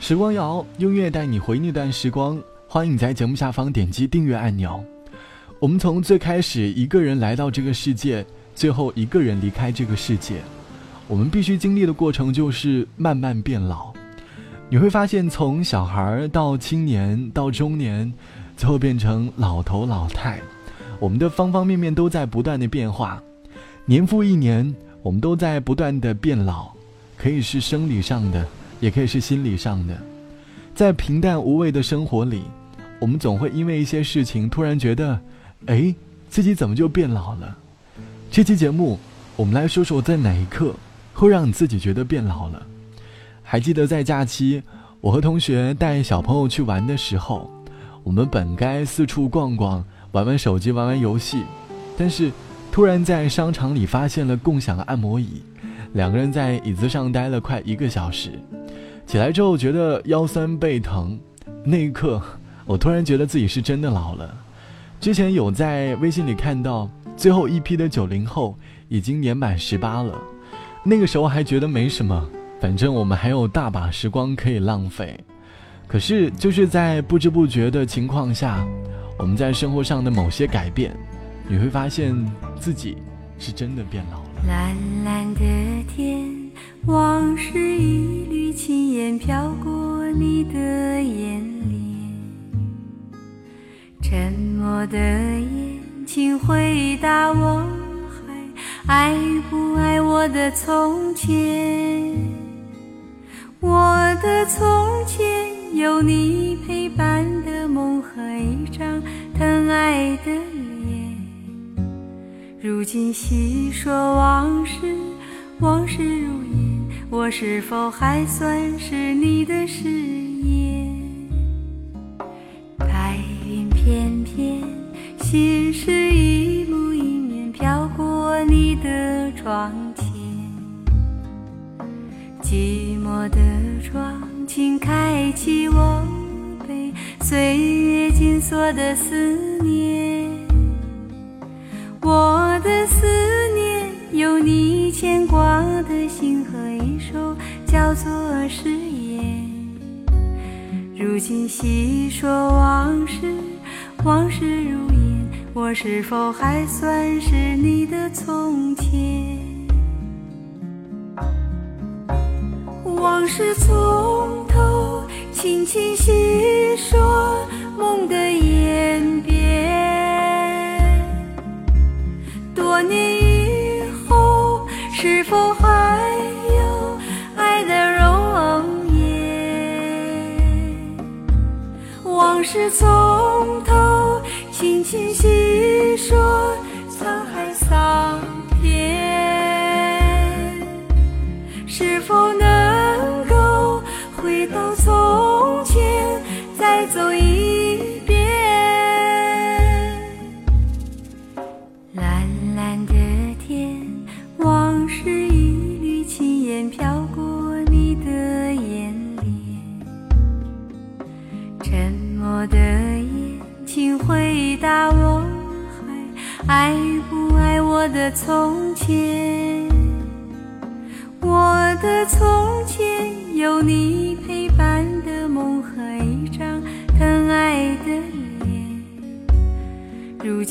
时光谣用乐带你回那段时光，欢迎你在节目下方点击订阅按钮。我们从最开始一个人来到这个世界，最后一个人离开这个世界，我们必须经历的过程就是慢慢变老。你会发现，从小孩到青年到中年，最后变成老头老太，我们的方方面面都在不断的变化。年复一年，我们都在不断的变老，可以是生理上的。也可以是心理上的，在平淡无味的生活里，我们总会因为一些事情突然觉得，哎，自己怎么就变老了？这期节目，我们来说说在哪一刻会让你自己觉得变老了？还记得在假期，我和同学带小朋友去玩的时候，我们本该四处逛逛，玩玩手机，玩玩游戏，但是突然在商场里发现了共享按摩椅，两个人在椅子上待了快一个小时。起来之后觉得腰酸背疼，那一刻我突然觉得自己是真的老了。之前有在微信里看到最后一批的九零后已经年满十八了，那个时候还觉得没什么，反正我们还有大把时光可以浪费。可是就是在不知不觉的情况下，我们在生活上的某些改变，你会发现自己是真的变老了。蓝蓝的天。往事一轻烟飘过你的眼帘，沉默的眼，请回答我还爱不爱我的从前？我的从前有你陪伴的梦和一张疼爱的脸，如今细说往事，往事如烟。我是否还算是你的誓言？白云片片，心事一幕一面飘过你的窗前。寂寞的窗，请开启我被岁月紧锁的思念。我的思念，有你牵挂的心。叫做誓言。如今细说往事，往事如烟，我是否还算是你的从前？往事从头，轻轻细说是走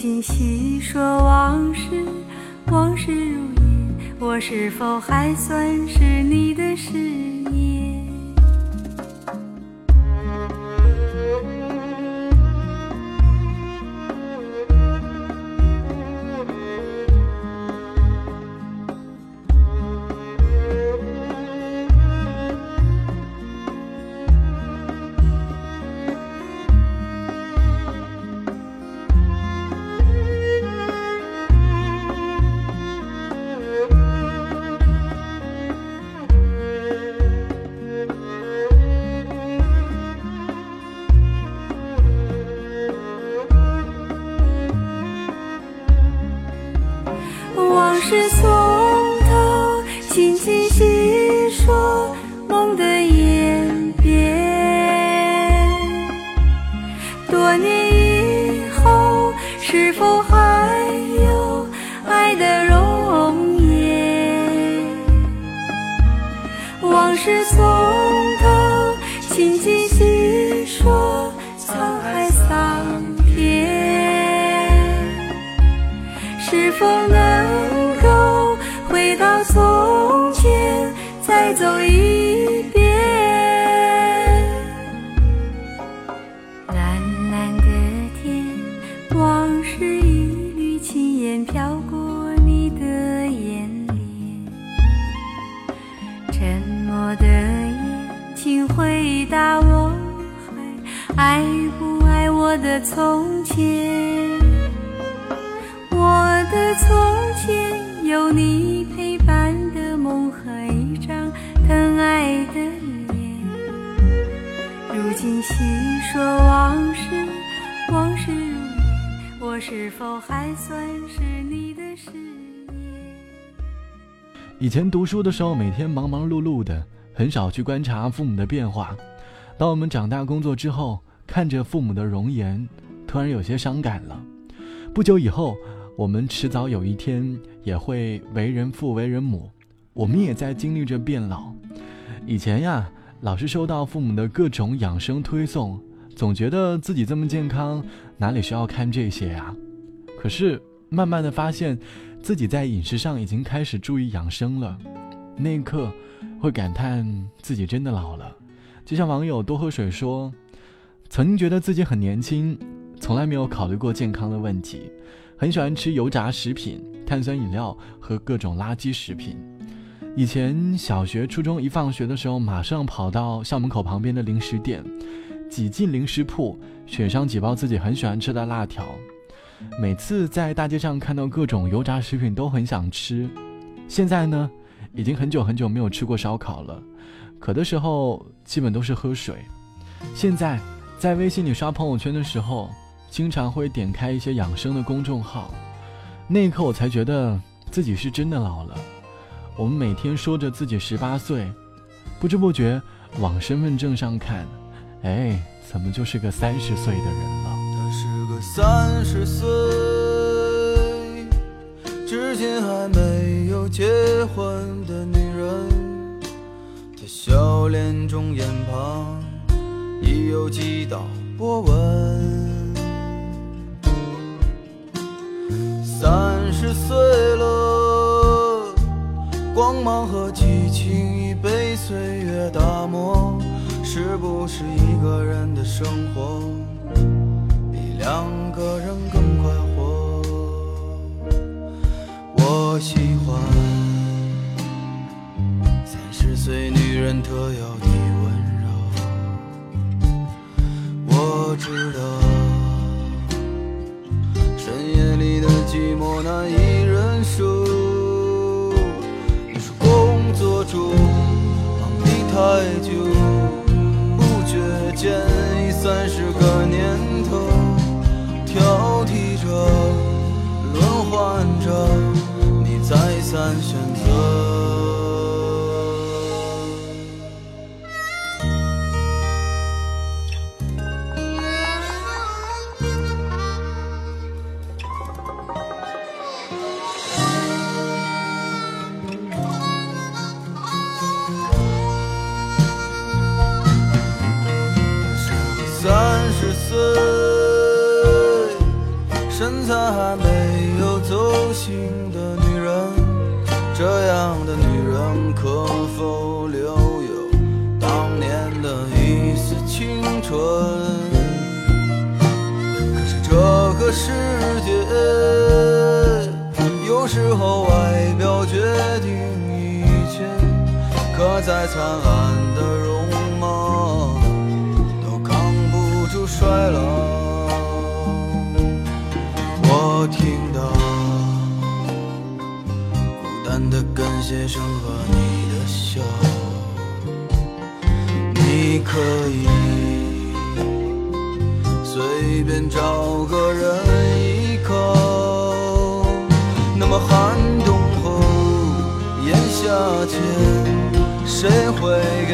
今细说往事，往事如烟，我是否还算是你的誓是否还有爱的容颜？往事从回答我还爱不爱我的从前？我的从前有你陪伴的梦和一张疼爱的脸。如今细说往事，往事如烟，我是否还算是你的誓言？以前读书的时候，每天忙忙碌碌的，很少去观察父母的变化。当我们长大工作之后，看着父母的容颜，突然有些伤感了。不久以后，我们迟早有一天也会为人父、为人母，我们也在经历着变老。以前呀，老是收到父母的各种养生推送，总觉得自己这么健康，哪里需要看这些呀？可是慢慢的发现，自己在饮食上已经开始注意养生了，那一刻会感叹自己真的老了。就像网友多喝水说，曾经觉得自己很年轻，从来没有考虑过健康的问题，很喜欢吃油炸食品、碳酸饮料和各种垃圾食品。以前小学、初中一放学的时候，马上跑到校门口旁边的零食店，挤进零食铺，选上几包自己很喜欢吃的辣条。每次在大街上看到各种油炸食品，都很想吃。现在呢，已经很久很久没有吃过烧烤了。渴的时候基本都是喝水。现在在微信里刷朋友圈的时候，经常会点开一些养生的公众号，那一刻我才觉得自己是真的老了。我们每天说着自己十八岁，不知不觉往身份证上看，哎，怎么就是个三十岁的人了？他是个三十岁，至今还没有结婚的女人。她笑脸中眼旁已有几道波纹。三十岁了，光芒和激情已被岁月打磨，是不是一个人的生活？比两个人更我喜欢三十岁女人特有的温柔。我知道深夜里的寂寞难以忍受。你说工作中忙得太久，不觉间已三十三选再灿烂的容貌。都扛不住衰老。我听到孤单的跟鞋声和你的笑，你可以随便找个人依靠。那么寒冬后炎夏前，谁会给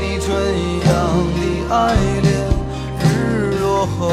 你春一样的爱恋？日落后，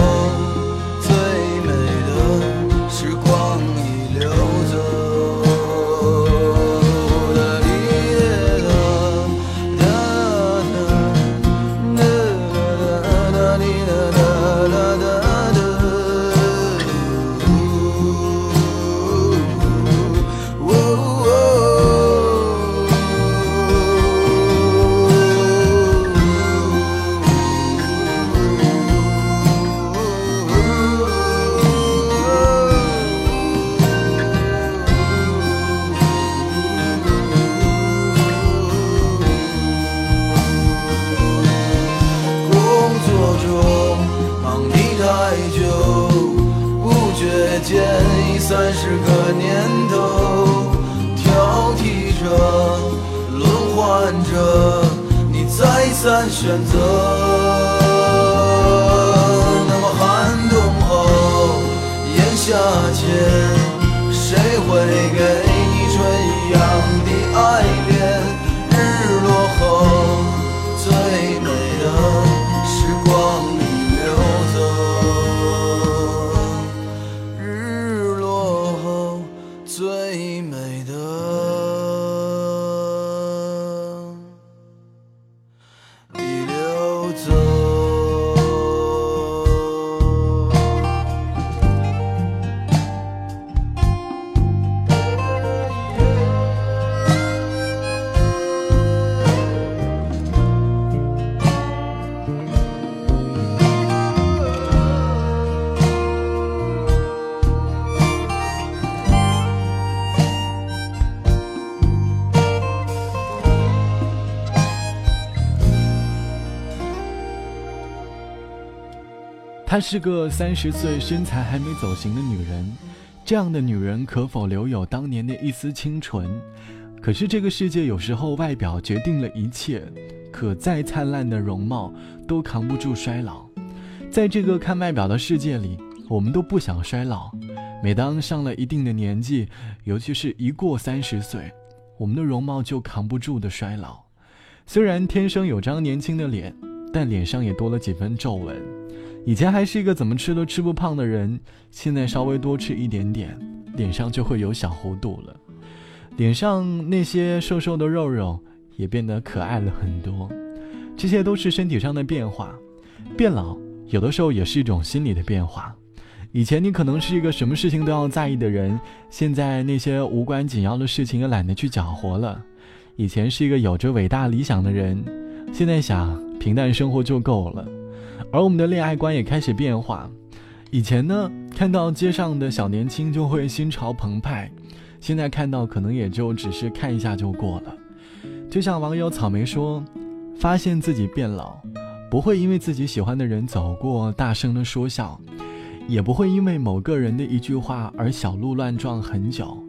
她是个三十岁、身材还没走形的女人。这样的女人可否留有当年的一丝清纯？可是这个世界有时候外表决定了一切，可再灿烂的容貌都扛不住衰老。在这个看外表的世界里，我们都不想衰老。每当上了一定的年纪，尤其是一过三十岁，我们的容貌就扛不住的衰老。虽然天生有张年轻的脸，但脸上也多了几分皱纹。以前还是一个怎么吃都吃不胖的人，现在稍微多吃一点点，脸上就会有小弧度了。脸上那些瘦瘦的肉肉也变得可爱了很多。这些都是身体上的变化。变老有的时候也是一种心理的变化。以前你可能是一个什么事情都要在意的人，现在那些无关紧要的事情也懒得去搅和了。以前是一个有着伟大理想的人，现在想平淡生活就够了。而我们的恋爱观也开始变化，以前呢，看到街上的小年轻就会心潮澎湃，现在看到可能也就只是看一下就过了。就像网友草莓说：“发现自己变老，不会因为自己喜欢的人走过大声的说笑，也不会因为某个人的一句话而小鹿乱撞很久。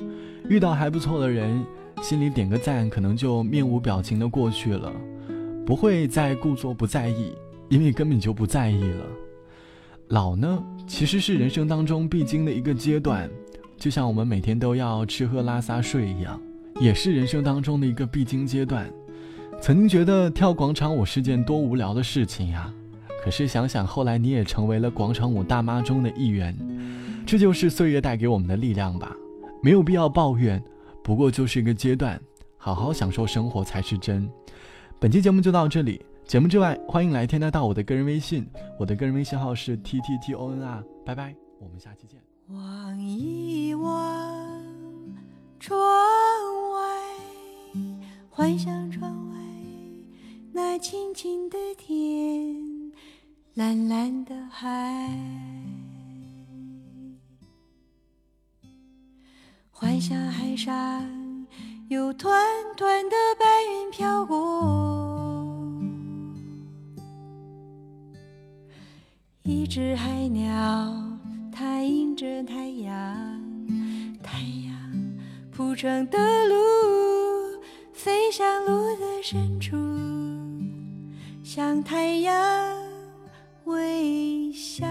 遇到还不错的人，心里点个赞，可能就面无表情的过去了，不会再故作不在意。”因为根本就不在意了。老呢，其实是人生当中必经的一个阶段，就像我们每天都要吃喝拉撒睡一样，也是人生当中的一个必经阶段。曾经觉得跳广场舞是件多无聊的事情呀，可是想想后来你也成为了广场舞大妈中的一员，这就是岁月带给我们的力量吧。没有必要抱怨，不过就是一个阶段，好好享受生活才是真。本期节目就到这里。节目之外，欢迎来添加到我的个人微信，我的个人微信号是 t t t o n r，拜拜，我们下期见。望一望窗外，幻想窗外那青青的天，蓝蓝的海，幻想海上有团团的白云飘过。一只海鸟，它迎着太阳，太阳铺成的路，飞向路的深处，向太阳微笑。